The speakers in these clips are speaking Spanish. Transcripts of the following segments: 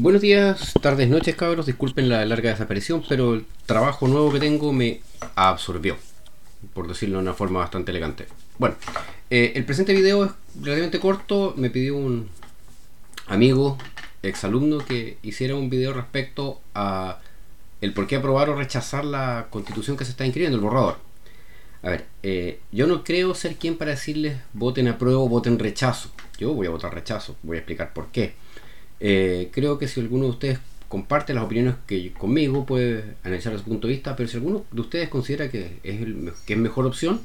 Buenos días, tardes, noches, cabros. Disculpen la larga desaparición, pero el trabajo nuevo que tengo me absorbió, por decirlo de una forma bastante elegante. Bueno, eh, el presente video es relativamente corto. Me pidió un amigo, exalumno, que hiciera un video respecto a el por qué aprobar o rechazar la constitución que se está inscribiendo, el borrador. A ver, eh, yo no creo ser quien para decirles voten apruebo o voten rechazo. Yo voy a votar rechazo, voy a explicar por qué. Eh, creo que si alguno de ustedes comparte las opiniones que conmigo puede analizar su punto de vista, pero si alguno de ustedes considera que es, que es mejor opción,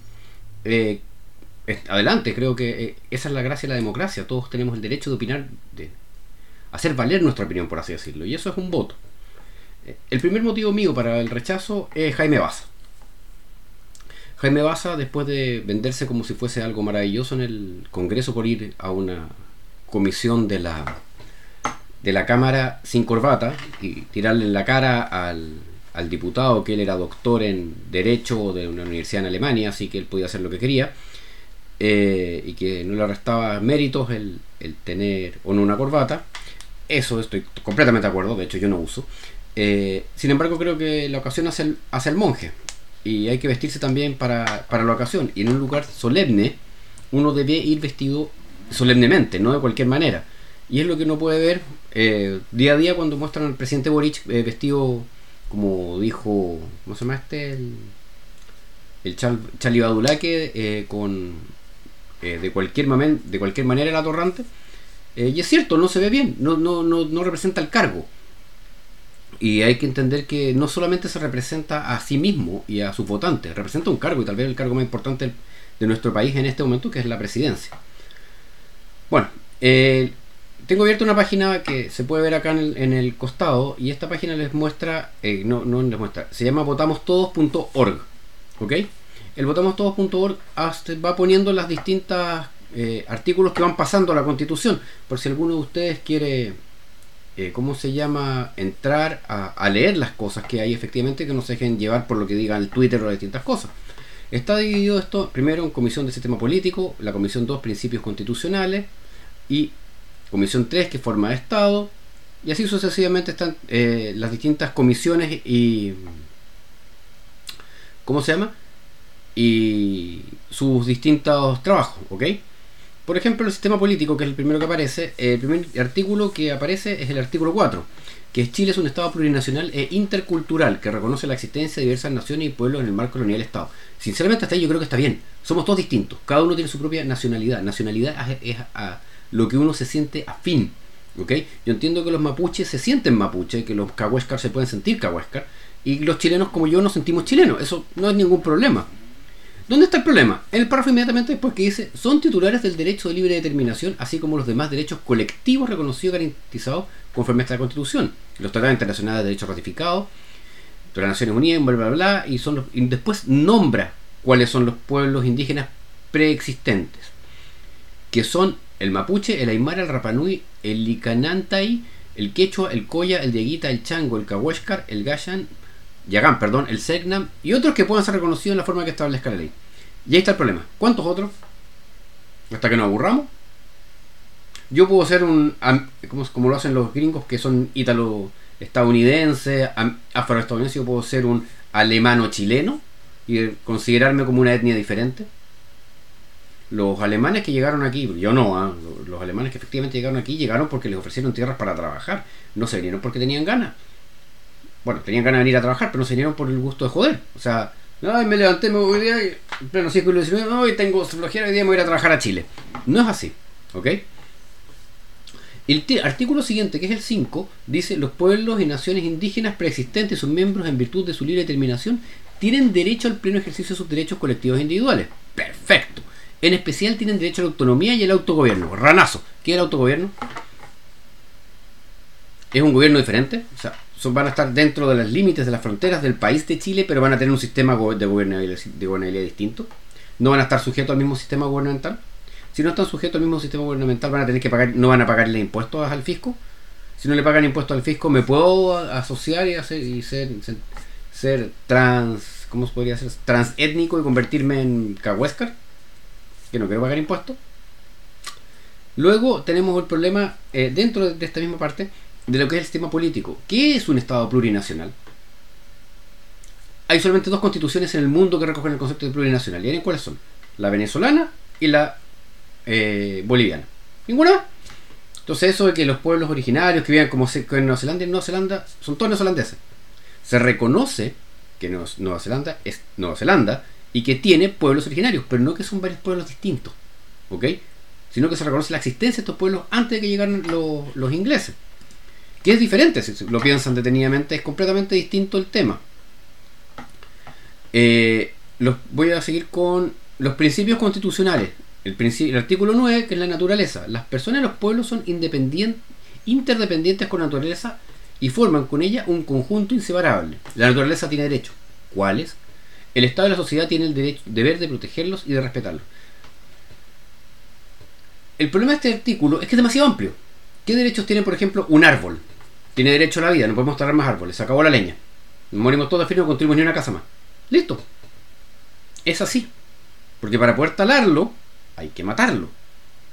eh, adelante, creo que esa es la gracia de la democracia, todos tenemos el derecho de opinar, de hacer valer nuestra opinión, por así decirlo, y eso es un voto. El primer motivo mío para el rechazo es Jaime Baza. Jaime Baza, después de venderse como si fuese algo maravilloso en el Congreso por ir a una comisión de la de la Cámara sin corbata y tirarle en la cara al, al diputado que él era doctor en Derecho de una universidad en Alemania, así que él podía hacer lo que quería, eh, y que no le restaba méritos el, el, tener o no una corbata. Eso estoy completamente de acuerdo, de hecho yo no uso. Eh, sin embargo, creo que la ocasión hace el, hace el monje, y hay que vestirse también para, para la ocasión, y en un lugar solemne uno debe ir vestido solemnemente, no de cualquier manera. Y es lo que uno puede ver eh, día a día cuando muestran al presidente Boric eh, vestido, como dijo, ¿cómo se llama este? El, el Chal, eh, con de, cualquier de cualquier manera el atorrante. y es cierto, no se ve bien, no, no, no, no representa el cargo. Y hay que entender que no solamente se representa a sí mismo y a sus votantes, representa un cargo y tal vez el cargo más importante de nuestro país en este momento, que es la presidencia. Bueno, eh, tengo abierta una página que se puede ver acá en el, costado y esta página les muestra, eh, no, no les muestra, se llama votamostodos.org, ¿ok? El votamostodos.org va poniendo las distintas eh, artículos que van pasando a la constitución, por si alguno de ustedes quiere, eh, ¿cómo se llama?, entrar a, leer las cosas que hay efectivamente, que no se dejen llevar por lo que diga el Twitter o las distintas cosas. Está dividido esto primero en comisión de sistema político, la comisión 2 principios constitucionales y Comisión 3 que forma Estado, y así sucesivamente están eh, las distintas comisiones y... ¿Cómo se llama? Y sus distintos trabajos, ¿ok? Por ejemplo, el sistema político, que es el primero que aparece, el primer artículo que aparece es el artículo 4, que Chile es un Estado plurinacional e intercultural que reconoce la existencia de diversas naciones y pueblos en el marco de la del Estado. Sinceramente, hasta ahí yo creo que está bien. Somos todos distintos, cada uno tiene su propia nacionalidad. Nacionalidad es, a, lo que uno se siente afín. ¿ok? Yo entiendo que los mapuches se sienten mapuche, que los cahuéscar se pueden sentir cahuéscar, y los chilenos como yo nos sentimos chilenos. Eso no es ningún problema. ¿Dónde está el problema? En el párrafo inmediatamente después que dice, son titulares del derecho de libre determinación, así como los demás derechos colectivos reconocidos y garantizados conforme a esta Constitución. Los tratados internacionales de derechos ratificados, de las Naciones Unidas, bla, bla, bla, y, son y después nombra cuáles son los pueblos indígenas preexistentes, que son el mapuche, el aymara, el rapanui, el licanantay, el quechua, el coya, el dieguita, el chango, el cahuéscar, el gayan, yagán, perdón, el segnam y otros que puedan ser reconocidos en la forma que establezca la ley. Y ahí está el problema. ¿Cuántos otros? Hasta que nos aburramos. Yo puedo ser un, como, como lo hacen los gringos que son ítalo-estadounidenses, afroestadounidenses, yo puedo ser un alemano-chileno y considerarme como una etnia diferente los alemanes que llegaron aquí, yo no, ¿ah? los alemanes que efectivamente llegaron aquí llegaron porque les ofrecieron tierras para trabajar, no se vinieron porque tenían ganas. Bueno, tenían ganas de venir a trabajar, pero no se vinieron por el gusto de joder. O sea, ay, me levanté, me voy a ir, pleno siglo XIX, hoy tengo flojera, hoy día me voy a ir a trabajar a Chile. No es así, ¿ok? El artículo siguiente, que es el 5, dice: Los pueblos y naciones indígenas preexistentes y sus miembros, en virtud de su libre determinación, tienen derecho al pleno ejercicio de sus derechos colectivos e individuales. Perfecto. En especial tienen derecho a la autonomía y el autogobierno. Ranazo. ¿Qué es el autogobierno? Es un gobierno diferente. O sea, van a estar dentro de los límites de las fronteras del país de Chile, pero van a tener un sistema de gobernabilidad, distinto. No van a estar sujetos al mismo sistema gubernamental. Si no están sujetos al mismo sistema gubernamental, van a tener que pagar, no van a pagarle impuestos al fisco. Si no le pagan impuestos al fisco, me puedo asociar y, hacer, y ser, ser, trans ¿cómo se podría? Transétnico y convertirme en Cahuéscar, que no quiero pagar impuestos. Luego tenemos el problema eh, dentro de esta misma parte de lo que es el sistema político. ¿Qué es un Estado plurinacional? Hay solamente dos constituciones en el mundo que recogen el concepto de plurinacional. ¿Y cuáles son? La venezolana y la eh, boliviana. ¿Ninguna? Entonces eso de que los pueblos originarios que viven como en Nueva Zelanda y Nueva Zelanda son todos neozelandeses. Se reconoce que Nueva Zelanda es Nueva Zelanda y que tiene pueblos originarios, pero no que son varios pueblos distintos. ¿Ok? Sino que se reconoce la existencia de estos pueblos antes de que llegaran los, ingleses. Que es diferente, si lo piensan detenidamente, es completamente distinto el tema. Eh, los, voy a seguir con los principios constitucionales. El, artículo 9, que es la naturaleza. Las personas y los pueblos son interdependientes con la naturaleza y forman con ella un conjunto inseparable. La naturaleza tiene derechos. ¿Cuáles? El Estado y la sociedad tienen el derecho, deber de protegerlos y de respetarlos. El problema de este artículo es que es demasiado amplio. ¿Qué derechos tiene, por ejemplo, un árbol? Tiene derecho a la vida, no podemos talar más árboles, se acabó la leña. Morimos todos de frío, no construimos ni una casa más. Listo. Es así. Porque para poder talarlo, hay que matarlo.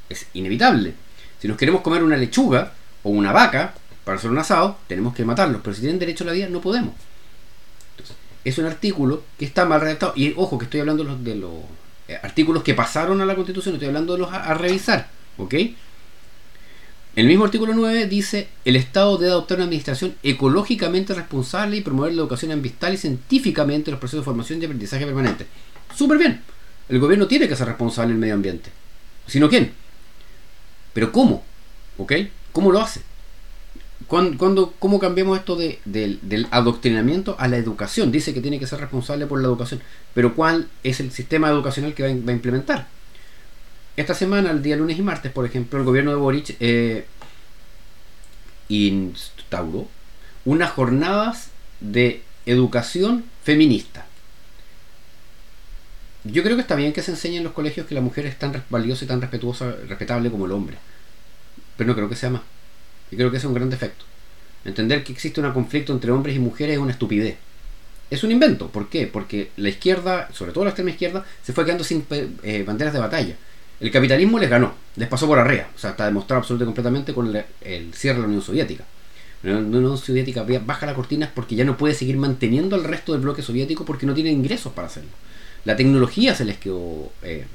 Es inevitable. Si nos queremos comer una lechuga o una vaca para hacer un asado, tenemos que matarlos. Pero si tienen derecho a la vida, no podemos. Entonces, es un artículo que está mal redactado. Y ojo, que estoy hablando de los, eh, artículos que pasaron a la Constitución, estoy hablando de los a, revisar. ¿Ok? El mismo artículo 9 dice, el Estado debe adoptar una administración ecológicamente responsable y promover la educación ambiental y científicamente los procesos de formación y aprendizaje permanente. Súper bien. El gobierno tiene que ser responsable del medio ambiente. ¿Sino quién? Pero ¿cómo? ¿Ok? ¿Cómo lo hace? ¿Cuándo, cómo cambiamos esto del adoctrinamiento a la educación? Dice que tiene que ser responsable por la educación. Pero ¿cuál es el sistema educacional que va a, implementar? Esta semana, el día lunes y martes, por ejemplo, el gobierno de Boric eh, instauró unas jornadas de educación feminista. Yo creo que está bien que se enseñe en los colegios que la mujer es tan valiosa y tan respetuosa, respetable como el hombre. Pero no creo que sea más. Y creo que es un gran defecto. Entender que existe un conflicto entre hombres y mujeres es una estupidez. Es un invento. ¿Por qué? Porque la izquierda, sobre todo la extrema izquierda, se fue quedando sin eh, banderas de batalla. El capitalismo les ganó, les pasó por arriba. O sea, está demostrado absolutamente completamente con el, cierre de la Unión Soviética. La Unión Soviética baja las cortinas porque ya no puede seguir manteniendo al resto del bloque soviético porque no tiene ingresos para hacerlo la tecnología se les quedó eh,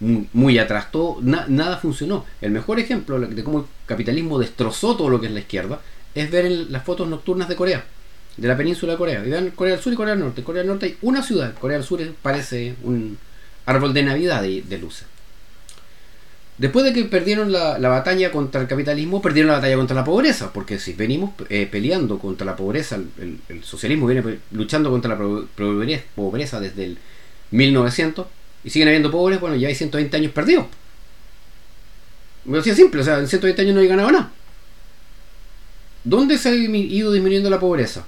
muy, atrás, todo, nada funcionó. El mejor ejemplo de cómo el capitalismo destrozó todo lo que es la izquierda es ver en las fotos nocturnas de Corea, de la península de Corea. Vean Corea del Sur y Corea del Norte. Corea del Norte hay una ciudad, Corea del Sur parece un árbol de Navidad de, luces. Después de que perdieron la, batalla contra el capitalismo, perdieron la batalla contra la pobreza, porque si venimos eh, peleando contra la pobreza, el, socialismo viene luchando contra la pobreza desde el 1900 y siguen habiendo pobres, bueno, ya hay 120 años perdidos. Me decía simple, o sea, en 120 años no hay ganado nada. ¿Dónde se ha ido disminuyendo la pobreza?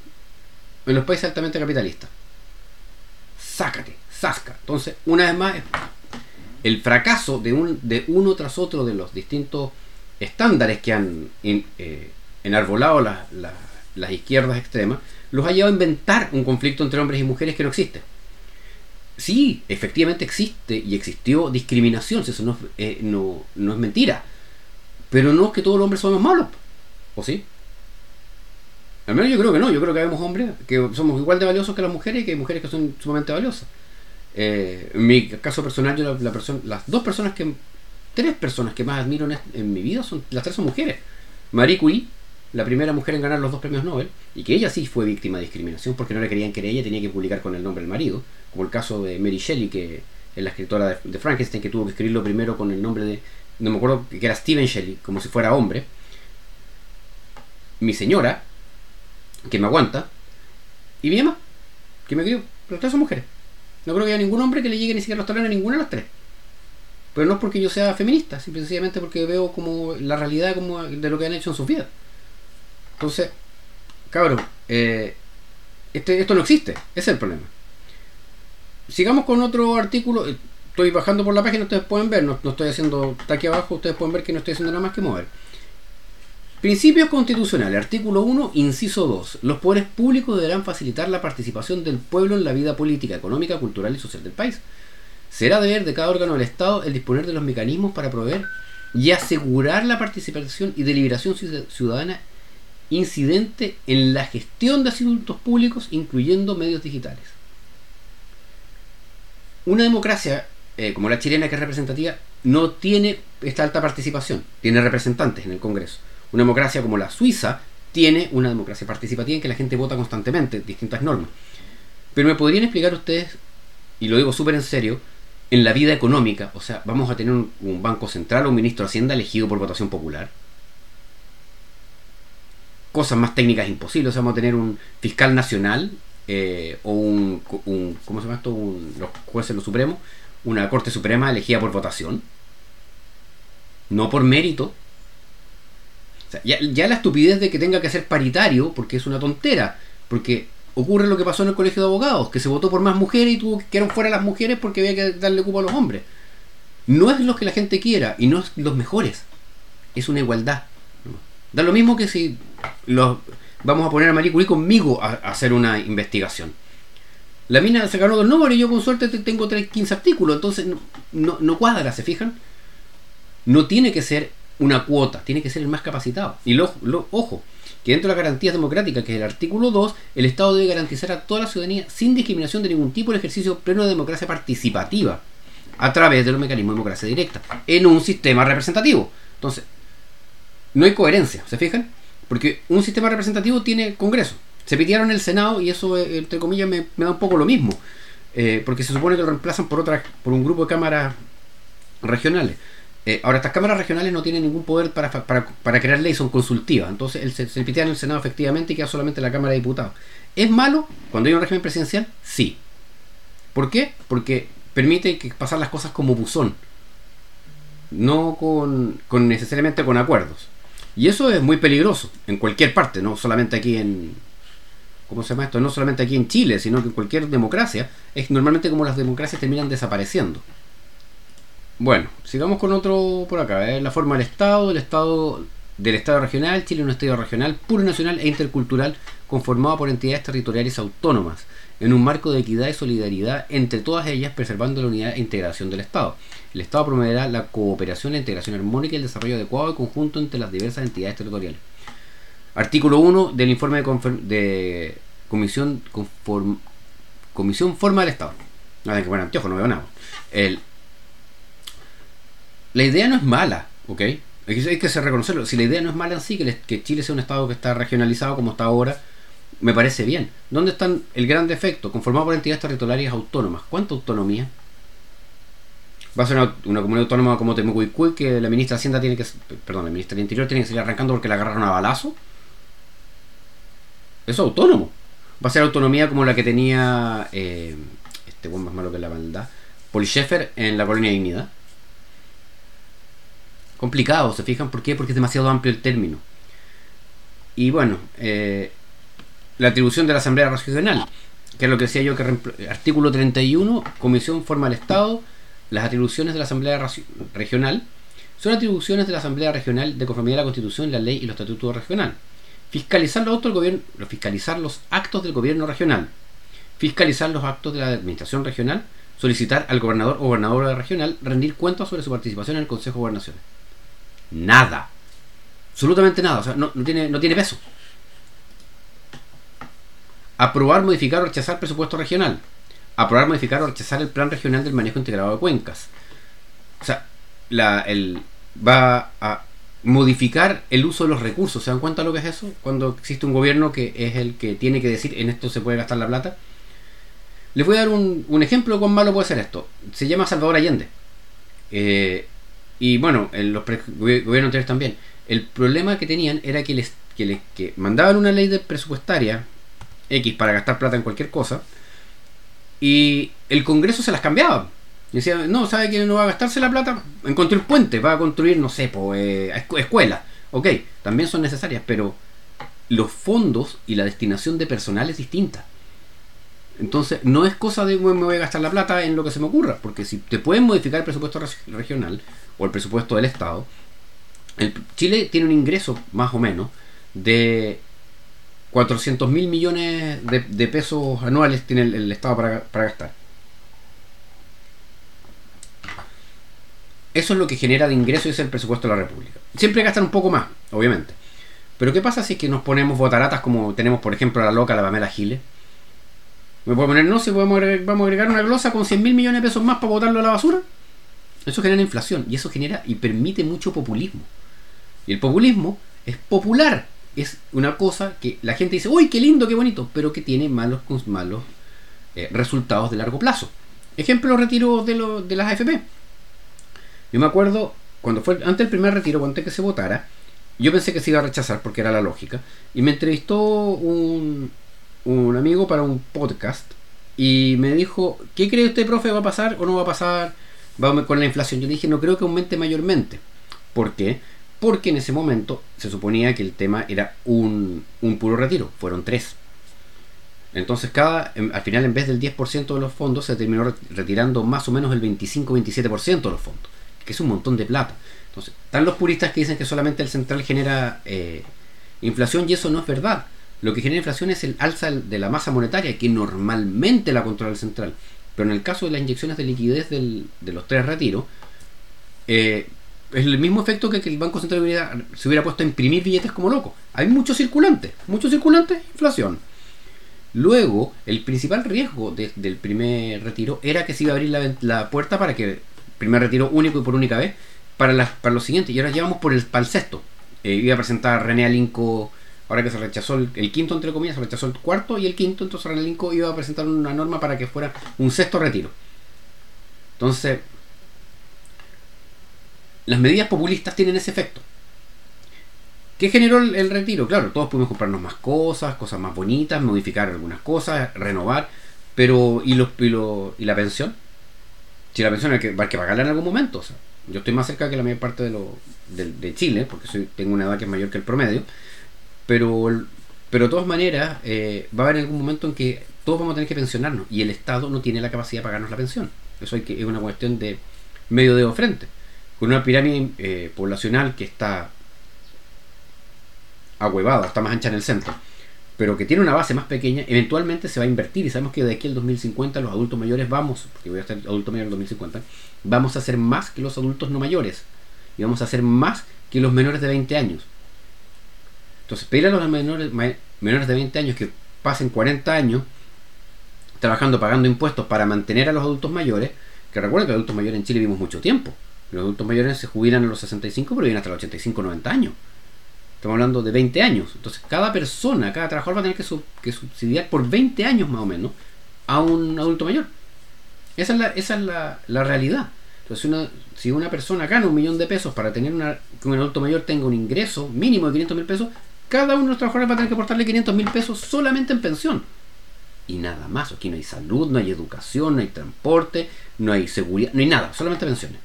En los países altamente capitalistas. Sácate, zasca. Entonces, una vez más, el fracaso de, un, de uno tras otro de los distintos estándares que han eh, enarbolado las izquierdas extremas, los ha llevado a inventar un conflicto entre hombres y mujeres que no existe sí, efectivamente existe y existió discriminación, eso no, eh, no, es mentira. Pero no es que todos los hombres somos malos, ¿o sí? Al menos yo creo que no, yo creo que vemos hombres que somos igual de valiosos que las mujeres y que hay mujeres que son sumamente valiosas. Eh, en mi caso personal, yo la, persona, las dos personas que, tres personas que más admiro en, en, mi vida, son las tres son mujeres. Marie Curie, la primera mujer en ganar los dos premios Nobel, y que ella sí fue víctima de discriminación porque no le querían que ella tenía que publicar con el nombre del marido como el caso de Mary Shelley, que es la escritora de, Frankenstein, que tuvo que escribirlo primero con el nombre de, no me acuerdo, que era Stephen Shelley, como si fuera hombre. Mi señora, que me aguanta, y mi mamá, que me crió. Los tres son mujeres. No creo que haya ningún hombre que le llegue ni siquiera los talones a ninguna de las tres. Pero no es porque yo sea feminista, simplemente porque veo como la realidad como de lo que han hecho en sus vidas. Entonces, cabrón, eh, este, esto no existe, ese es el problema sigamos con otro artículo. Estoy bajando por la página, ustedes pueden ver, no, estoy haciendo, está aquí abajo, ustedes pueden ver que no estoy haciendo nada más que mover. Principios constitucionales, artículo 1, inciso 2. Los poderes públicos deberán facilitar la participación del pueblo en la vida política, económica, cultural y social del país. Será deber de cada órgano del Estado el disponer de los mecanismos para proveer y asegurar la participación y deliberación ciudadana incidente en la gestión de asuntos públicos, incluyendo medios digitales. Una democracia eh, como la chilena, que es representativa, no tiene esta alta participación, tiene representantes en el Congreso. Una democracia como la Suiza tiene una democracia participativa en que la gente vota constantemente, distintas normas. Pero me podrían explicar ustedes, y lo digo súper en serio, en la vida económica, o sea, vamos a tener un, banco central o un ministro de Hacienda elegido por votación popular. Cosas más técnicas imposibles, o sea, vamos a tener un fiscal nacional eh, o un, ¿cómo se llama esto? Un, los jueces, lo supremo, una Corte Suprema elegida por votación, no por mérito, ya, la estupidez de que tenga que ser paritario, porque es una tontera, porque ocurre lo que pasó en el colegio de abogados, que se votó por más mujeres y tuvo que quedar fuera las mujeres porque había que darle cupo a los hombres. No es lo que la gente quiera y no es los mejores, es una igualdad. Da lo mismo que si los, vamos a poner a Marie Curie conmigo a, hacer una investigación. La mina se ganó dos números y yo con suerte tengo 15 artículos, entonces no, no cuadra, ¿se fijan? No tiene que ser una cuota, tiene que ser el más capacitado. Y lo, ojo, que dentro de las garantías democráticas, que es el artículo 2, el Estado debe garantizar a toda la ciudadanía, sin discriminación de ningún tipo, el ejercicio pleno de democracia participativa, a través de los mecanismos de democracia directa, en un sistema representativo. Entonces, no hay coherencia, ¿se fijan? Porque un sistema representativo tiene Congreso. Se pidieron el Senado y eso, eh, entre comillas, me, da un poco lo mismo. Eh, porque se supone que lo reemplazan por, otra, por un grupo de cámaras regionales. Eh, ahora, estas cámaras regionales no tienen ningún poder para, para, crear leyes, son consultivas. Entonces, el, se, se en el Senado efectivamente y queda solamente la Cámara de Diputados. ¿Es malo cuando hay un régimen presidencial? Sí. ¿Por qué? Porque permite que pasar las cosas como buzón. No con, con necesariamente con acuerdos. Y eso es muy peligroso en cualquier parte, no solamente aquí en, ¿cómo se llama esto? No solamente aquí en Chile, sino que en cualquier democracia, es normalmente como las democracias terminan desapareciendo. Bueno, sigamos con otro por acá. ¿eh? La forma del Estado, el Estado del Estado regional, Chile es un Estado regional, puro nacional e intercultural, conformado por entidades territoriales autónomas, en un marco de equidad y solidaridad entre todas ellas, preservando la unidad e integración del Estado. El Estado promoverá la cooperación, la integración armónica y el desarrollo adecuado y conjunto entre las diversas entidades territoriales. Artículo 1 del informe de, Comisión, Comisión Forma del Estado. Nada que bueno, anteojo, no veo nada. El la idea no es mala, ¿ok? Hay que, reconocerlo. Si la idea no es mala en sí, que, Chile sea un estado que está regionalizado como está ahora, me parece bien. ¿Dónde está el gran defecto? Conformado por entidades territoriales autónomas. ¿Cuánta autonomía? Va a ser una, comunidad autónoma como Temucuicui que la ministra de Hacienda tiene que. Perdón, la ministra del Interior tiene que salir arrancando porque la agarraron a balazo. Eso es autónomo. Va a ser autonomía como la que tenía. Eh, este buen más malo que la maldad. Paul en la colonia de Dignidad complicado, ¿se fijan? ¿Por qué? Porque es demasiado amplio el término. Y bueno, eh, la atribución de la Asamblea Regional, que es lo que decía yo, que artículo 31, Comisión forma el Estado, las atribuciones de la Asamblea Regional son atribuciones de la Asamblea Regional de conformidad a la Constitución, la ley y los estatutos regional. Fiscalizar los, gobierno, fiscalizar los actos del gobierno regional. Fiscalizar los actos de la administración regional. Solicitar al gobernador o gobernadora regional rendir cuentas sobre su participación en el Consejo de Gobernación nada. Absolutamente nada. O sea, no, tiene, no tiene peso. Aprobar, modificar o rechazar presupuesto regional. Aprobar, modificar o rechazar el plan regional del manejo integrado de cuencas. O sea, la, el, va a modificar el uso de los recursos. ¿Se dan cuenta lo que es eso? Cuando existe un gobierno que es el que tiene que decir en esto se puede gastar la plata. Les voy a dar un, un ejemplo de cuán malo puede ser esto. Se llama Salvador Allende. Eh, y bueno, en los gobiernos anteriores también. El problema que tenían era que les, que les que mandaban una ley de presupuestaria X para gastar plata en cualquier cosa y el Congreso se las cambiaba. Y decía, no, ¿sabe que no va a gastarse la plata? En construir puentes, va a construir, no sé, pues, escuelas. Ok, también son necesarias, pero los fondos y la destinación de personal es distinta. Entonces, no es cosa de me voy a gastar la plata en lo que se me ocurra, porque si te pueden modificar el presupuesto regional, o el presupuesto del Estado, Chile tiene un ingreso, más o menos, de 400 mil millones de, pesos anuales tiene el, Estado para, gastar. Eso es lo que genera de ingresos y es el presupuesto de la República. Siempre gastan un poco más, obviamente. Pero ¿qué pasa si es que nos ponemos botaratas como tenemos, por ejemplo, a la loca, la Pamela Giles? ¿Me puedo poner no? Si vamos a agregar una glosa con 100 mil millones de pesos más para botarlo a la basura. Eso genera inflación y eso genera y permite mucho populismo. Y el populismo es popular. Es una cosa que la gente dice, uy, qué lindo, qué bonito, pero que tiene malos, malos eh, resultados de largo plazo. Ejemplo, retiro de, lo, de las AFP. Yo me acuerdo, cuando fue antes del primer retiro, antes que se votara, yo pensé que se iba a rechazar porque era la lógica. Y me entrevistó un, un amigo para un podcast y me dijo, ¿qué cree usted, profe, va a pasar o no va a pasar va con la inflación? Yo dije, no creo que aumente mayormente. ¿Por qué? Porque en ese momento se suponía que el tema era un, un puro retiro, fueron tres. Entonces, cada, al final, en vez del 10% de los fondos, se terminó retirando más o menos el 25-27% de los fondos, que es un montón de plata. Entonces, están los puristas que dicen que solamente el central genera eh, inflación y eso no es verdad. Lo que genera inflación es el alza de la masa monetaria, que normalmente la controla el central. Pero en el caso de las inyecciones de liquidez de los tres retiros, eh, es el mismo efecto que que el Banco Central se hubiera puesto a imprimir billetes como loco. Hay muchos circulantes, muchos circulantes, inflación. Luego, el principal riesgo del primer retiro era que se iba a abrir la, puerta para que, primer retiro único y por única vez, para, para los siguientes. Y ahora llevamos por el, para el sexto. Eh, iba a presentar René Alinco ahora que se rechazó el, quinto, entre comillas, se rechazó el cuarto y el quinto, entonces René Alinco iba a presentar una norma para que fuera un sexto retiro. Entonces, las medidas populistas tienen ese efecto. ¿Qué generó el, retiro? Claro, todos pudimos comprarnos más cosas, cosas más bonitas, modificar algunas cosas, renovar, pero ¿y, los, y, la pensión? Si la pensión hay que, hay que pagarla en algún momento. O sea, yo estoy más cerca que la mayor parte de, lo, de, Chile, porque soy, tengo una edad que es mayor que el promedio, pero, pero de todas maneras eh, va a haber algún momento en que todos vamos a tener que pensionarnos y el Estado no tiene la capacidad de pagarnos la pensión. Eso hay que, es una cuestión de medio dedo frente. Con una pirámide eh, poblacional que está ahuevada, está más ancha en el centro, pero que tiene una base más pequeña, eventualmente se va a invertir. Y sabemos que de aquí al 2050 los adultos mayores vamos, porque voy a estar adulto mayor en el 2050, vamos a ser más que los adultos no mayores. Y vamos a ser más que los menores de 20 años. Entonces, pedirle a los menores, menores de 20 años que pasen 40 años trabajando, pagando impuestos para mantener a los adultos mayores, que recuerden que los adultos mayores en Chile vivimos mucho tiempo. Los adultos mayores se jubilan a los 65, pero viven hasta los 85, 90 años. Estamos hablando de 20 años. Entonces, cada persona, cada trabajador va a tener que, subsidiar por 20 años más o menos a un adulto mayor. Esa es la, esa es la, la realidad. Entonces, una, si una persona gana un millón de pesos para tener una, que un adulto mayor tenga un ingreso mínimo de 500 mil pesos, cada uno de los trabajadores va a tener que aportarle 500 mil pesos solamente en pensión. Y nada más. Aquí no hay salud, no hay educación, no hay transporte, no hay seguridad, no hay nada, solamente pensiones.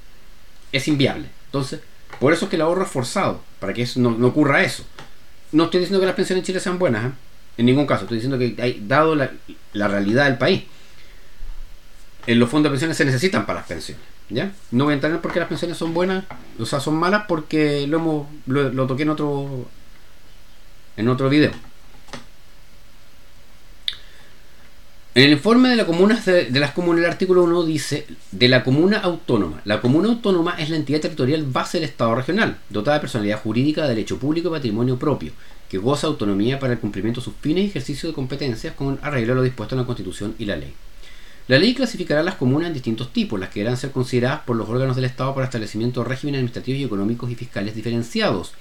Es inviable. Entonces, por eso es que el ahorro es forzado, para que no, ocurra eso. No estoy diciendo que las pensiones en Chile sean buenas, ¿eh? en ningún caso. Estoy diciendo que, hay, dado la, realidad del país, en los fondos de pensiones se necesitan para las pensiones. ¿ya? No voy a entrar en por qué las pensiones son buenas, o sea, son malas, porque lo, hemos, lo toqué en otro en otro video. En el informe de, la comuna, de, las comunas, el artículo 1 dice de la comuna autónoma. La comuna autónoma es la entidad territorial base del Estado regional, dotada de personalidad jurídica, de derecho público y patrimonio propio, que goza autonomía para el cumplimiento de sus fines y ejercicio de competencias con arreglo a lo dispuesto en la Constitución y la ley. La ley clasificará las comunas en distintos tipos, las que deberán ser consideradas por los órganos del Estado para establecimiento de regímenes administrativos y económicos y fiscales diferenciados,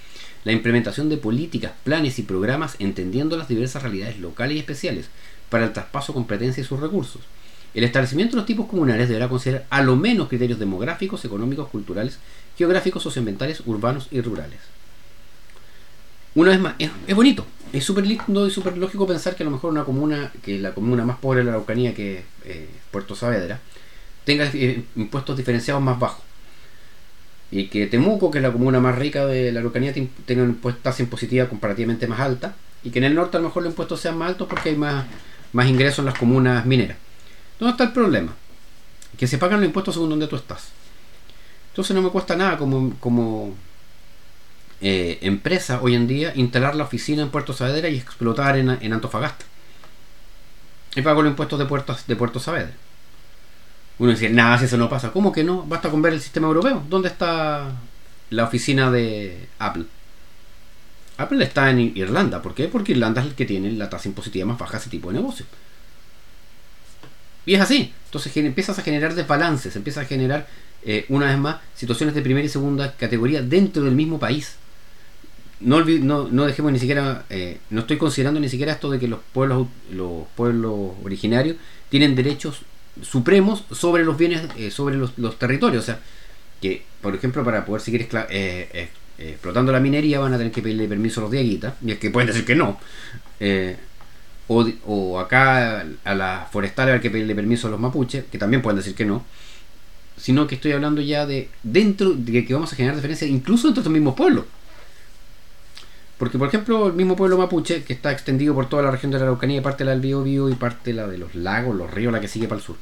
la implementación de políticas, planes y programas entendiendo las diversas realidades locales y especiales para el traspaso, competencia y sus recursos. El establecimiento de los tipos comunales deberá considerar a lo menos criterios demográficos, económicos, culturales, geográficos, socioambientales, urbanos y rurales. Una vez más, es, bonito, es súper lindo y súper lógico pensar que a lo mejor una comuna, que la comuna más pobre de la Araucanía, que es eh, Puerto Saavedra, tenga eh, impuestos diferenciados más bajos y que Temuco, que es la comuna más rica de la Araucanía, tenga una tasa impositiva comparativamente más alta y que en el norte a lo mejor los impuestos sean más altos porque hay más, más ingresos en las comunas mineras. ¿Dónde está el problema? Que se pagan los impuestos según donde tú estás. Entonces no me cuesta nada como, como eh, empresa hoy en día instalar la oficina en Puerto Saavedra y explotar en, en Antofagasta. Y pago los impuestos de Puerto, de Puerto Saavedra. Uno dice, nada, si eso no pasa. ¿Cómo que no? Basta con ver el sistema europeo. ¿Dónde está la oficina de Apple? Apple está en Irlanda. ¿Por qué? Porque Irlanda es el que tiene la tasa impositiva más baja de ese tipo de negocio. Y es así. Entonces empiezas a generar desbalances, empiezas a generar, eh, una vez más, situaciones de primera y segunda categoría dentro del mismo país. No, no, dejemos ni siquiera, eh, no estoy considerando ni siquiera esto de que los pueblos, los pueblos originarios tienen derechos supremos sobre los bienes, eh, sobre los, territorios. O sea, que, por ejemplo, para poder seguir eh, explotando la minería van a tener que pedirle permiso a los diaguitas, y es que pueden decir que no. O, o, acá a las forestales hay que pedirle permiso a los mapuches, que también pueden decir que no. Sino que estoy hablando ya de dentro de que vamos a generar diferencias incluso entre estos mismos pueblos. Porque, por ejemplo, el mismo pueblo mapuche, que está extendido por toda la región de la Araucanía, parte la del Biobío y parte la de los lagos, los ríos, la que sigue para el sur.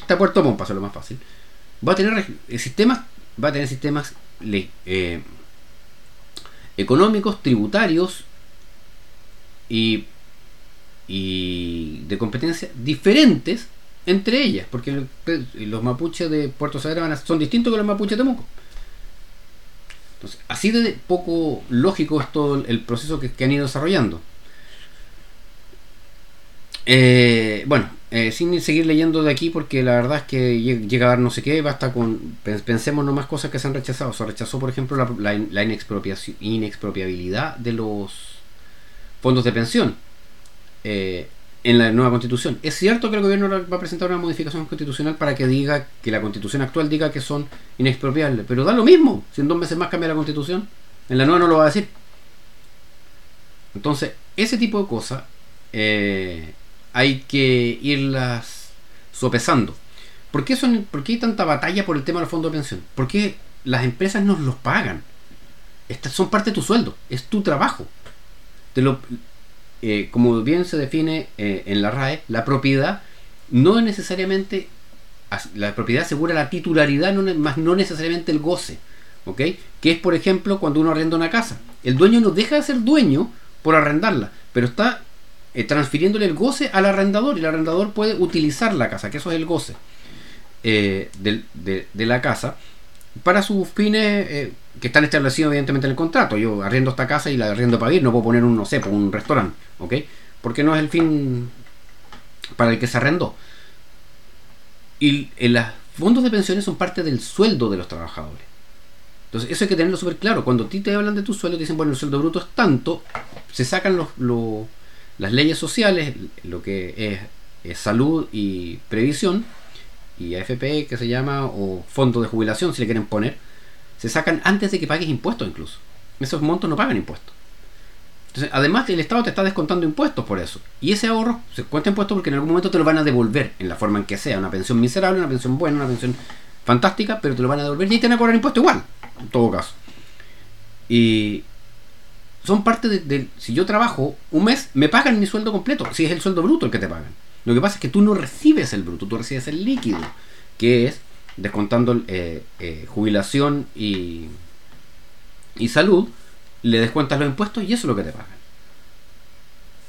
Está Puerto Montt, para lo más fácil. Va a tener eh, sistemas, va a tener sistemas eh, económicos, tributarios y, de competencia diferentes entre ellas, porque los mapuches de Puerto Saavedra son distintos que los mapuches de Así de poco lógico es todo el proceso que, han ido desarrollando. Eh, bueno, eh, sin seguir leyendo de aquí, porque la verdad es que llega a dar no sé qué, basta con. Pensemos nomás cosas que se han rechazado. Se rechazó, por ejemplo, la, la inexpropiabilidad de los fondos de pensión. Eh, en la nueva constitución. Es cierto que el gobierno va a presentar una modificación constitucional para que diga que la constitución actual diga que son inexpropiables, pero da lo mismo, si en dos meses más cambia la constitución, en la nueva no lo va a decir. Entonces, ese tipo de cosas eh, hay que irlas sopesando. ¿Por qué, son, ¿Por qué hay tanta batalla por el tema del fondo de pensión? Porque las empresas nos los pagan. Estas son parte de tu sueldo, es tu trabajo. Te lo, eh, como bien se define eh, en la RAE, la propiedad no es necesariamente, la propiedad asegura la titularidad, no, más no necesariamente el goce, ¿ok? Que es, por ejemplo, cuando uno arrenda una casa. El dueño no deja de ser dueño por arrendarla, pero está eh, transfiriéndole el goce al arrendador y el arrendador puede utilizar la casa, que eso es el goce de, de, la casa, para sus fines que están establecidos evidentemente en el contrato. Yo arriendo esta casa y la arriendo para vivir, no puedo poner un, no sé, un restaurante, ¿ok? Porque no es el fin para el que se arrendó. Y los fondos de pensiones son parte del sueldo de los trabajadores. Entonces, eso hay que tenerlo súper claro. Cuando a ti te hablan de tu sueldo, te dicen, bueno, el sueldo bruto es tanto, se sacan las leyes sociales, lo que es, salud y previsión, y AFP, que se llama, o fondo de jubilación, si le quieren poner, se sacan antes de que pagues impuestos incluso. Esos montos no pagan impuestos. Entonces, además el Estado te está descontando impuestos por eso. Y ese ahorro se cuenta impuestos porque en algún momento te lo van a devolver en la forma en que sea. Una pensión miserable, una pensión buena, una pensión fantástica, pero te lo van a devolver y te van a cobrar impuestos igual, en todo caso. Y son parte de, Si yo trabajo un mes, me pagan mi sueldo completo, si es el sueldo bruto el que te pagan. Lo que pasa es que tú no recibes el bruto, tú recibes el líquido, que es descontando eh, eh, jubilación y, y salud, le descuentas los impuestos y eso es lo que te pagan.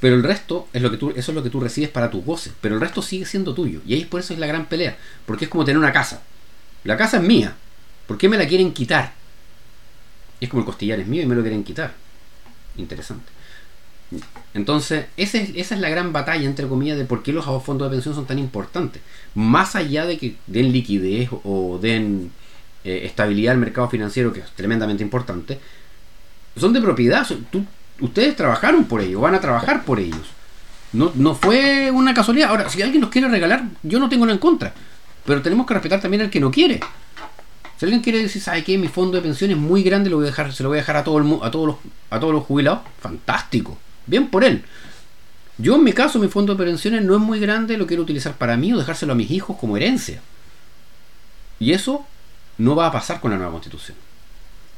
Pero el resto es lo que tú, eso es lo que tú recibes para tus goces. Pero el resto sigue siendo tuyo. Y ahí por eso es la gran pelea. Porque es como tener una casa. La casa es mía. ¿Por qué me la quieren quitar? es como el costillar es mío y me lo quieren quitar. Interesante. Entonces, esa es, la gran batalla, entre comillas, de por qué los fondos de pensión son tan importantes. Más allá de que den liquidez o den eh, estabilidad al mercado financiero, que es tremendamente importante, son de propiedad. ustedes trabajaron por ellos, van a trabajar por ellos. No, no fue una casualidad. Ahora, si alguien nos quiere regalar, yo no tengo nada en contra. Pero tenemos que respetar también al que no quiere. Si alguien quiere decir, ¿sabe qué? Mi fondo de pensión es muy grande, lo voy a dejar, se lo voy a dejar a, todo el, a, todos los, a todos los jubilados. Fantástico Bien por él. Yo en mi caso, mi fondo de pensiones no es muy grande, lo quiero utilizar para mí o dejárselo a mis hijos como herencia. Y eso no va a pasar con la nueva constitución.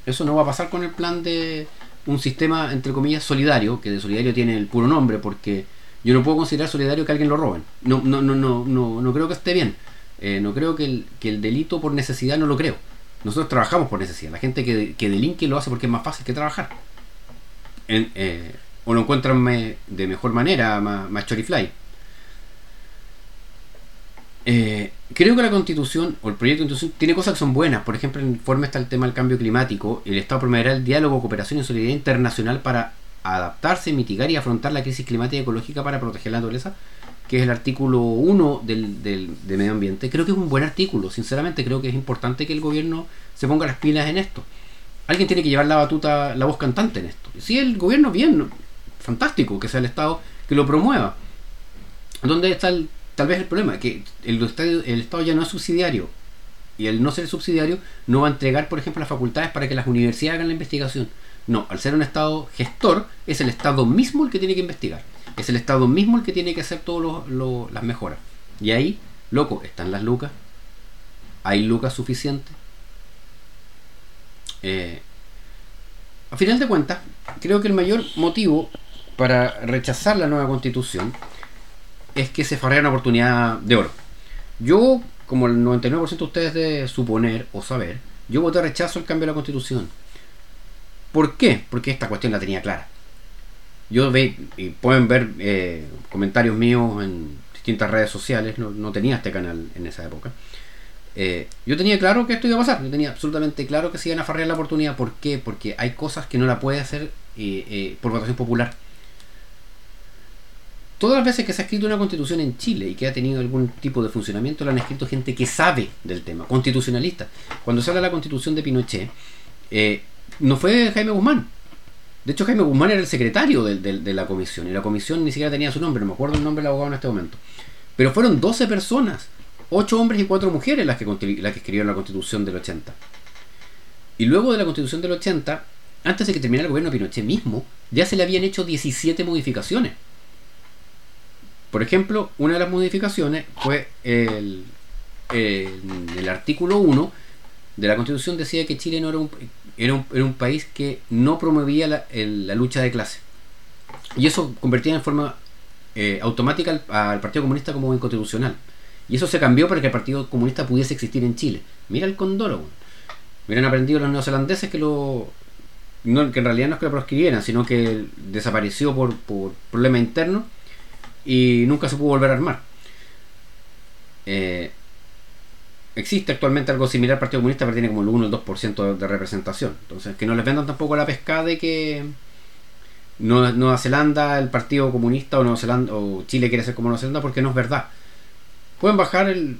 Eso no va a pasar con el plan de un sistema, entre comillas, solidario, que de solidario tiene el puro nombre, porque yo no puedo considerar solidario que alguien lo roben. No, no, no, no, no, no creo que esté bien. Eh, no creo que el, que el delito por necesidad no lo creo. Nosotros trabajamos por necesidad. La gente que, que delinque lo hace porque es más fácil que trabajar. Eh, o lo encuentran de mejor manera, más, más chorifly. Eh, creo que la constitución o el proyecto de constitución tiene cosas que son buenas. Por ejemplo, en el informe está el tema del cambio climático. El Estado promoverá el diálogo, cooperación y solidaridad internacional para adaptarse, mitigar y afrontar la crisis climática y ecológica para proteger la naturaleza, que es el artículo 1 del, del, de medio ambiente. Creo que es un buen artículo. Sinceramente, creo que es importante que el gobierno se ponga las pilas en esto. Alguien tiene que llevar la batuta, la voz cantante en esto. Si el gobierno, bien, fantástico que sea el Estado que lo promueva. ¿Dónde está el tal vez el problema que el, el Estado ya no es subsidiario y el no ser subsidiario no va a entregar, por ejemplo, las facultades para que las universidades hagan la investigación. No, al ser un Estado gestor, es el Estado mismo el que tiene que investigar. Es el Estado mismo el que tiene que hacer todas las mejoras. Y ahí, loco, están las lucas. Hay lucas suficientes. Eh, a final de cuentas, creo que el mayor motivo para rechazar la nueva constitución es que se farrea una oportunidad de oro. Yo, como el 99% de ustedes de suponer o saber, yo voté rechazo al cambio de la constitución. ¿Por qué? Porque esta cuestión la tenía clara. Yo ve, y pueden ver eh, comentarios míos en distintas redes sociales, no, tenía este canal en esa época. Eh, yo tenía claro que esto iba a pasar, yo tenía absolutamente claro que se iban a farrear la oportunidad. ¿Por qué? Porque hay cosas que no la puede hacer eh, por votación popular Todas las veces que se ha escrito una constitución en Chile y que ha tenido algún tipo de funcionamiento, la han escrito gente que sabe del tema, constitucionalista. Cuando se habla de la constitución de Pinochet, eh, no fue Jaime Guzmán. De hecho, Jaime Guzmán era el secretario de, la comisión y la comisión ni siquiera tenía su nombre, no me acuerdo el nombre del abogado en este momento. Pero fueron 12 personas, 8 hombres y 4 mujeres las que, las que escribieron la constitución del 80. Y luego de la constitución del 80, antes de que terminara el gobierno de Pinochet mismo, ya se le habían hecho 17 modificaciones. Por ejemplo, una de las modificaciones fue el, el, artículo 1 de la Constitución decía que Chile no era un, país que no promovía la, lucha de clase. Y eso convertía en forma eh, automática al, Partido Comunista como inconstitucional. Y eso se cambió para que el Partido Comunista pudiese existir en Chile. Mira el condoro. Hubieran aprendido los neozelandeses que lo no, que en realidad no es que lo proscribieran, sino que desapareció por, por problemas internos y nunca se pudo volver a armar. Eh, existe actualmente algo similar al Partido Comunista, pero tiene como el 1 o el 2% de representación. Entonces, que no les vendan tampoco la pescada de que Nueva Zelanda, el Partido Comunista o Nueva Zelanda o Chile quiere ser como Nueva Zelanda, porque no es verdad. Pueden bajar el.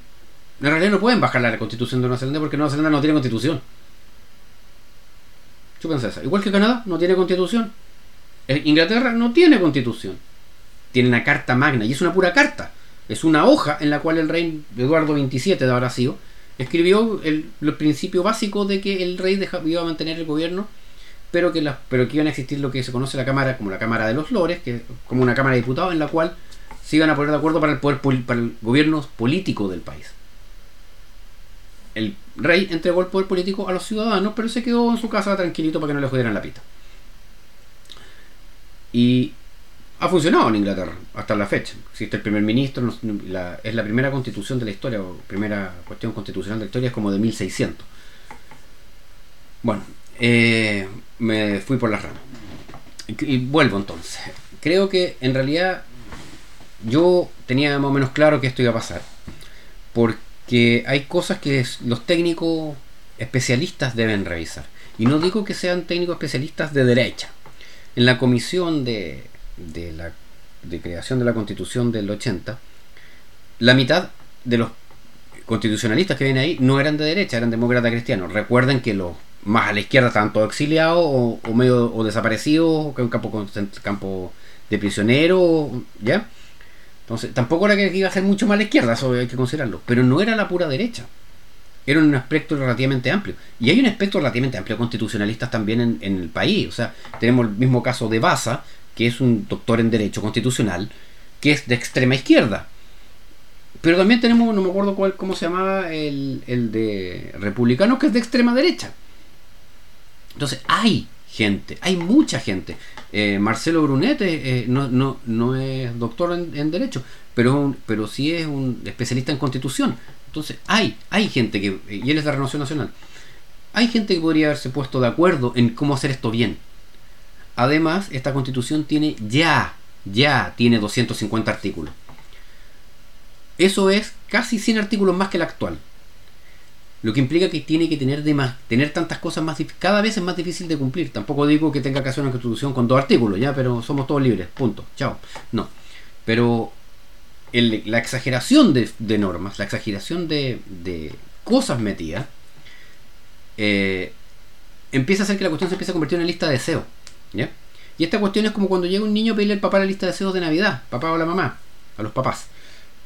En realidad no pueden bajar la constitución de Nueva Zelanda porque Nueva Zelanda no tiene constitución. Chúpense esa. Igual que Canadá no tiene constitución. Eh, Inglaterra no tiene constitución tiene una carta magna y es una pura carta. Es una hoja en la cual el rey Eduardo XXVII de ahora sido escribió el, principio básico de que el rey iba a mantener el gobierno, pero que, pero que iban a existir lo que se conoce la Cámara como la Cámara de los Lores, que como una Cámara de Diputados en la cual se iban a poner de acuerdo para el poder para el gobierno político del país. El rey entregó el poder político a los ciudadanos, pero se quedó en su casa tranquilito para que no le jodieran la pita. Y ha funcionado en Inglaterra hasta la fecha. Existe el primer ministro, es la primera constitución de la historia, o primera cuestión constitucional de la historia, es como de 1600. Bueno, eh, me fui por las ramas. Y, vuelvo entonces. Creo que en realidad yo tenía más o menos claro que esto iba a pasar. Porque hay cosas que los técnicos especialistas deben revisar. Y no digo que sean técnicos especialistas de derecha. En la comisión de de la de creación de la constitución del 80, la mitad de los constitucionalistas que vienen ahí no eran de derecha, eran demócratas cristianos. Recuerden que los más a la izquierda estaban todos exiliados o, medio o desaparecidos, o en campo, campo de prisioneros, ¿ya? Entonces, tampoco era que iba a ser mucho más a la izquierda, eso hay que considerarlo, pero no era la pura derecha. Era un aspecto relativamente amplio. Y hay un aspecto relativamente amplio constitucionalistas también en, en el país. O sea, tenemos el mismo caso de Baza, que es un doctor en Derecho Constitucional, que es de extrema izquierda. Pero también tenemos, no me acuerdo cuál, cómo se llamaba, el, de republicano, que es de extrema derecha. Entonces, hay gente, hay mucha gente. Eh, Marcelo Brunet eh, no, no, no, es doctor en, Derecho, pero, pero sí es un especialista en Constitución. Entonces, hay, hay gente que, y él es de Renovación Nacional, hay gente que podría haberse puesto de acuerdo en cómo hacer esto bien. Además, esta constitución tiene ya, ya tiene 250 artículos. Eso es casi 100 artículos más que la actual. Lo que implica que tiene que tener, de más, tener tantas cosas más cada vez es más difícil de cumplir. Tampoco digo que tenga que hacer una constitución con dos artículos, ya, pero somos todos libres, punto. Chao. No. Pero la exageración de, normas, la exageración de, cosas metidas, eh, empieza a hacer que la cuestión se empiece a convertir en una lista de deseos. ¿Ya? Y esta cuestión es como cuando llega un niño a pedirle al papá la lista de deseos de Navidad, papá o la mamá, a los papás.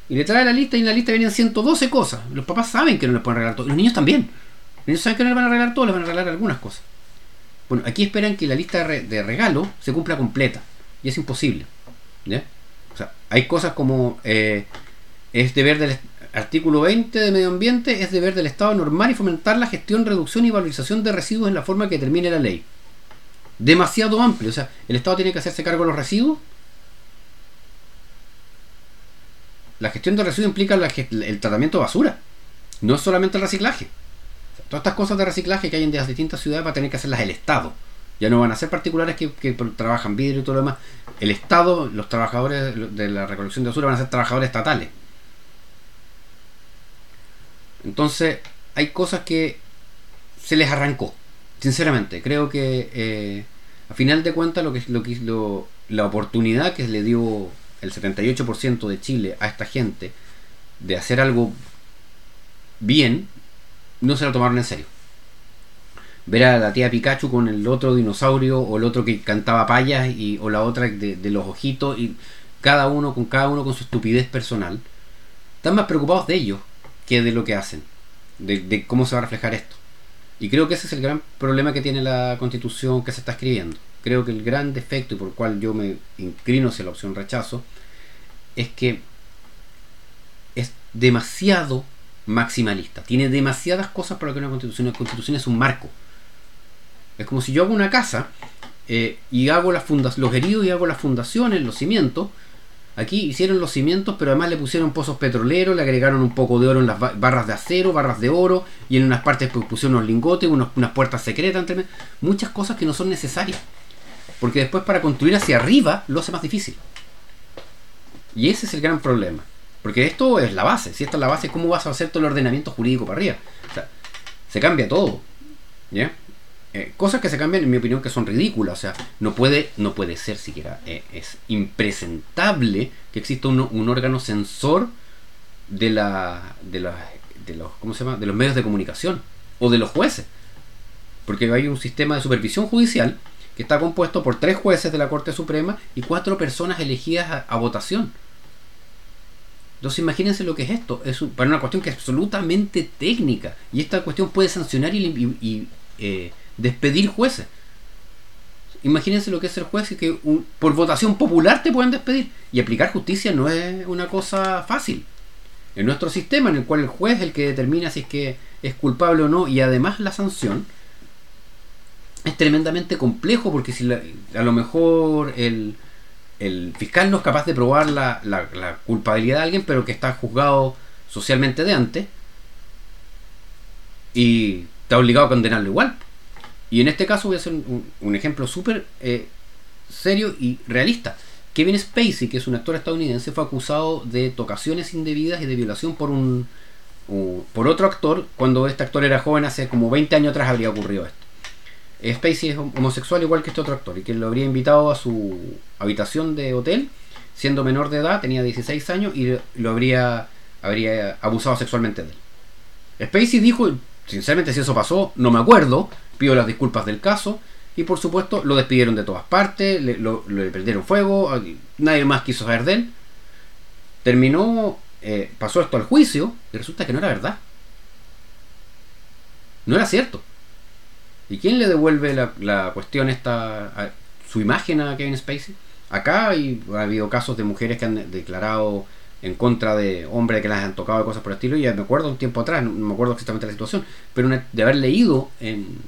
Y le trae la lista y en la lista vienen 112 cosas. Los papás saben que no les pueden regalar todo. Los niños también. Los niños saben que no les van a regalar todo, les van a regalar algunas cosas. Bueno, aquí esperan que la lista de regalo se cumpla completa. Y es imposible. ¿ya? Hay cosas como eh, es deber del artículo 20 de medio ambiente, es deber del Estado normal y fomentar la gestión, reducción y valorización de residuos en la forma que determine la ley. Demasiado amplio. O sea, el Estado tiene que hacerse cargo de los residuos La gestión de residuos implica el tratamiento de basura, no solamente el reciclaje. todas estas cosas de reciclaje que hay en las distintas ciudades va a tener que hacerlas el Estado. Ya no van a ser particulares que, trabajan vidrio y todo lo demás. El Estado, los trabajadores de la recolección de basura van a ser trabajadores estatales. Entonces, hay cosas que se les arrancó. Sinceramente, creo que eh, a final de cuentas lo que, lo, lo, la oportunidad que le dio el 78% de Chile a esta gente de hacer algo bien, no se lo tomaron en serio. Ver a la tía Pikachu con el otro dinosaurio o el otro que cantaba payas y, o la otra de, los ojitos y cada uno con cada uno con su estupidez personal, están más preocupados de ellos que de lo que hacen, de cómo se va a reflejar esto. Y creo que ese es el gran problema que tiene la constitución que se está escribiendo. Creo que el gran defecto y por el cual yo me inclino hacia la opción rechazo es que es demasiado maximalista. Tiene demasiadas cosas para que una constitución. Una constitución es un marco. Es como si yo hago una casa eh, y hago las los heridos y hago las fundaciones, los cimientos. Aquí hicieron los cimientos, pero además le pusieron pozos petroleros, le agregaron un poco de oro en las barras de acero, barras de oro, y en unas partes pusieron unos lingotes, unas puertas secretas, entre muchas cosas que no son necesarias. Porque después para construir hacia arriba lo hace más difícil. Y ese es el gran problema. Porque esto es la base. Si esta es la base, ¿cómo vas a hacer todo el ordenamiento jurídico para arriba? Se cambia todo. ¿Ya? Eh, cosas que se cambian, en mi opinión, que son ridículas. O sea, no puede, no puede ser siquiera. Eh, es impresentable que exista un, un, órgano censor de la. de los. ¿Cómo se llama? De los medios de comunicación. O de los jueces. Porque hay un sistema de supervisión judicial que está compuesto por tres jueces de la Corte Suprema y cuatro personas elegidas a, votación. Entonces imagínense lo que es esto. Es para una cuestión que es absolutamente técnica. Y esta cuestión puede sancionar y, eh, despedir jueces. Imagínense lo que es el juez y que por votación popular te pueden despedir. Y aplicar justicia no es una cosa fácil. En nuestro sistema, en el cual el juez es el que determina si es que es culpable o no, y además la sanción, es tremendamente complejo porque si a lo mejor el, fiscal no es capaz de probar la, culpabilidad de alguien, pero que está juzgado socialmente de antes, y está obligado a condenarlo igual. Y en este caso voy a hacer un, ejemplo súper eh, serio y realista. Kevin Spacey, que es un actor estadounidense, fue acusado de tocaciones indebidas y de violación por un por otro actor cuando este actor era joven hace como 20 años atrás habría ocurrido esto. Spacey es homosexual igual que este otro actor y que lo habría invitado a su habitación de hotel siendo menor de edad, tenía 16 años y lo habría, habría abusado sexualmente de él. Spacey dijo, sinceramente si eso pasó, no me acuerdo, pido las disculpas del caso y por supuesto lo despidieron de todas partes, le, lo, prendieron fuego, nadie más quiso saber de él. Terminó, eh, pasó esto al juicio y resulta que no era verdad. No era cierto. ¿Y quién le devuelve la, cuestión esta, su imagen a Kevin Spacey? Acá hay, ha habido casos de mujeres que han declarado en contra de hombres que las han tocado cosas por el estilo. Y me acuerdo un tiempo atrás, no, me acuerdo exactamente la situación, pero de haber leído en,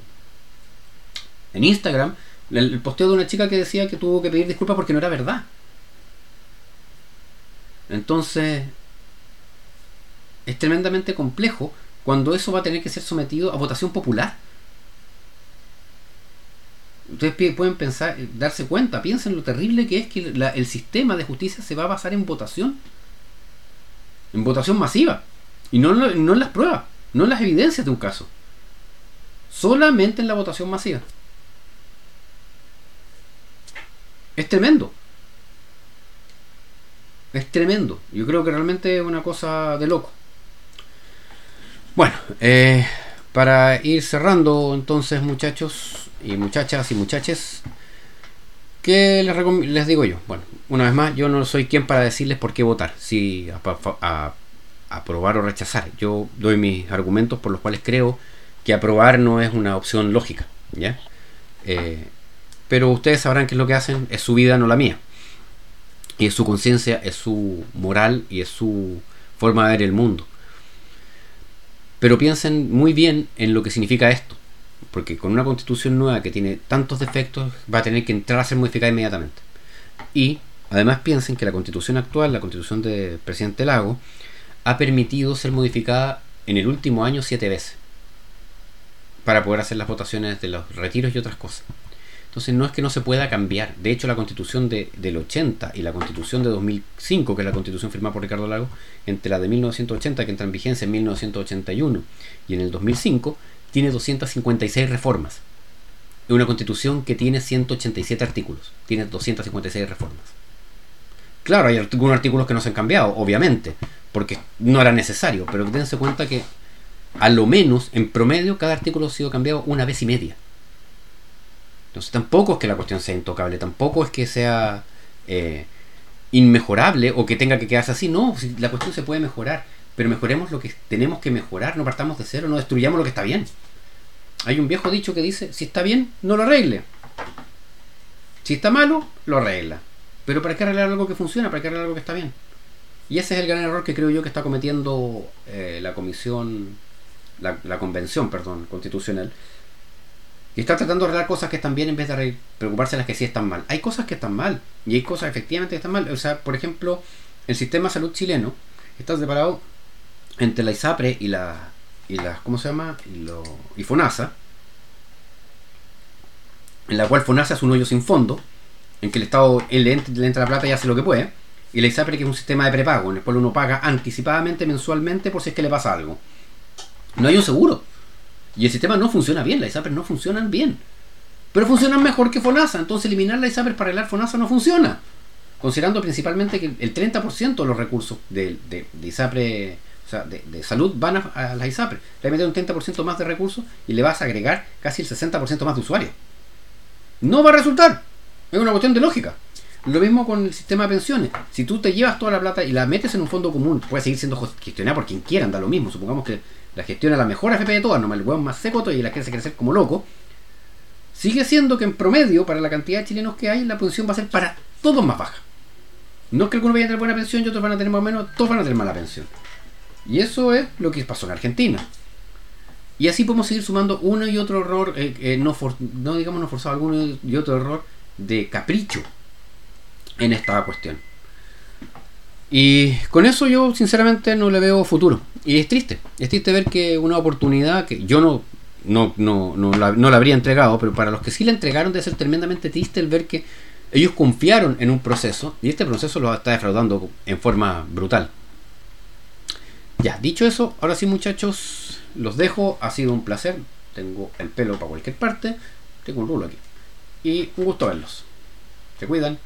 en Instagram el, posteo de una chica que decía que tuvo que pedir disculpas porque no era verdad. Entonces, es tremendamente complejo cuando eso va a tener que ser sometido a votación popular. Ustedes pueden pensar, darse cuenta, piensen lo terrible que es que el sistema de justicia se va a basar en votación. En votación masiva. Y no, no en las pruebas, no en las evidencias de un caso. Solamente en la votación masiva. Es tremendo. Es tremendo. Yo creo que realmente es una cosa de loco. Bueno, eh, para ir cerrando entonces muchachos y muchachas y muchaches, ¿qué les, digo yo? Bueno, una vez más, yo no soy quien para decirles por qué votar, si aprobar o rechazar. Yo doy mis argumentos por los cuales creo que aprobar no es una opción lógica, ¿ya? Eh, pero ustedes sabrán qué es lo que hacen, es su vida, no la mía. Y es su conciencia, es su moral y es su forma de ver el mundo. Pero piensen muy bien en lo que significa esto. Porque con una constitución nueva que tiene tantos defectos va a tener que entrar a ser modificada inmediatamente. Y además piensen que la constitución actual, la constitución del presidente Lago, ha permitido ser modificada en el último año siete veces. Para poder hacer las votaciones de los retiros y otras cosas. Entonces no es que no se pueda cambiar. De hecho, la constitución de, del 80 y la constitución de 2005, que es la constitución firmada por Ricardo Lago, entre la de 1980, que entra en vigencia en 1981, y en el 2005, tiene 256 reformas. Es una constitución que tiene 187 artículos. Tiene 256 reformas. Claro, hay algunos artículos que no se han cambiado, obviamente, porque no era necesario, pero dense cuenta que a lo menos, en promedio, cada artículo ha sido cambiado una vez y media. Entonces tampoco es que la cuestión sea intocable, tampoco es que sea eh, inmejorable o que tenga que quedarse así. No, la cuestión se puede mejorar, pero mejoremos lo que tenemos que mejorar, no partamos de cero, no destruyamos lo que está bien. Hay un viejo dicho que dice, si está bien, no lo arregle. Si está malo, lo arregla. Pero ¿para qué arreglar algo que funciona? ¿Para qué arreglar algo que está bien? Y ese es el gran error que creo yo que está cometiendo eh, la comisión, la, la, convención, perdón, constitucional, y está tratando de arreglar cosas que están bien en vez de preocuparse de las que sí están mal. Hay cosas que están mal. Y hay cosas efectivamente que están mal. O sea, por ejemplo, el sistema de salud chileno está separado entre la ISAPRE y la. Y la ¿Cómo se llama? Y, lo, y FONASA. En la cual FONASA es un hoyo sin fondo. En que el Estado le entra, la plata y hace lo que puede. Y la ISAPRE que es un sistema de prepago. En el cual uno paga anticipadamente, mensualmente, por si es que le pasa algo. No hay un seguro. Y el sistema no funciona bien, las ISAPRES no funcionan bien. Pero funcionan mejor que FONASA, entonces eliminar la ISAPRES para arreglar FONASA no funciona. Considerando principalmente que el 30% de los recursos de, de, ISAPRE, o sea, de, salud van a, las ISAPRES. Le metes un 30% más de recursos y le vas a agregar casi el 60% más de usuarios. No va a resultar. Es una cuestión de lógica. Lo mismo con el sistema de pensiones. Si tú te llevas toda la plata y la metes en un fondo común, puede seguir siendo gestionada por quien quiera, da lo mismo. Supongamos que la gestiona la mejor AFP de todas, no el hueón más seco y la que hacer como loco, sigue siendo que en promedio, para la cantidad de chilenos que hay, la pensión va a ser para todos más baja. No es que algunos vayan a tener buena pensión y otros van a tener más o menos, todos van a tener mala pensión. Y eso es lo que pasó en Argentina. Y así podemos seguir sumando uno y otro error, eh, eh, no, no digamos no forzado, alguno y otro error de capricho en esta cuestión. Y con eso yo sinceramente no le veo futuro. Y es triste. Es triste ver que una oportunidad que yo no, no, no, no, la, no la habría entregado, pero para los que sí la entregaron debe ser tremendamente triste el ver que ellos confiaron en un proceso y este proceso lo está defraudando en forma brutal. Ya, dicho eso, ahora sí muchachos, los dejo. Ha sido un placer. Tengo el pelo para cualquier parte. Tengo un rulo aquí. Y un gusto verlos. Se cuidan.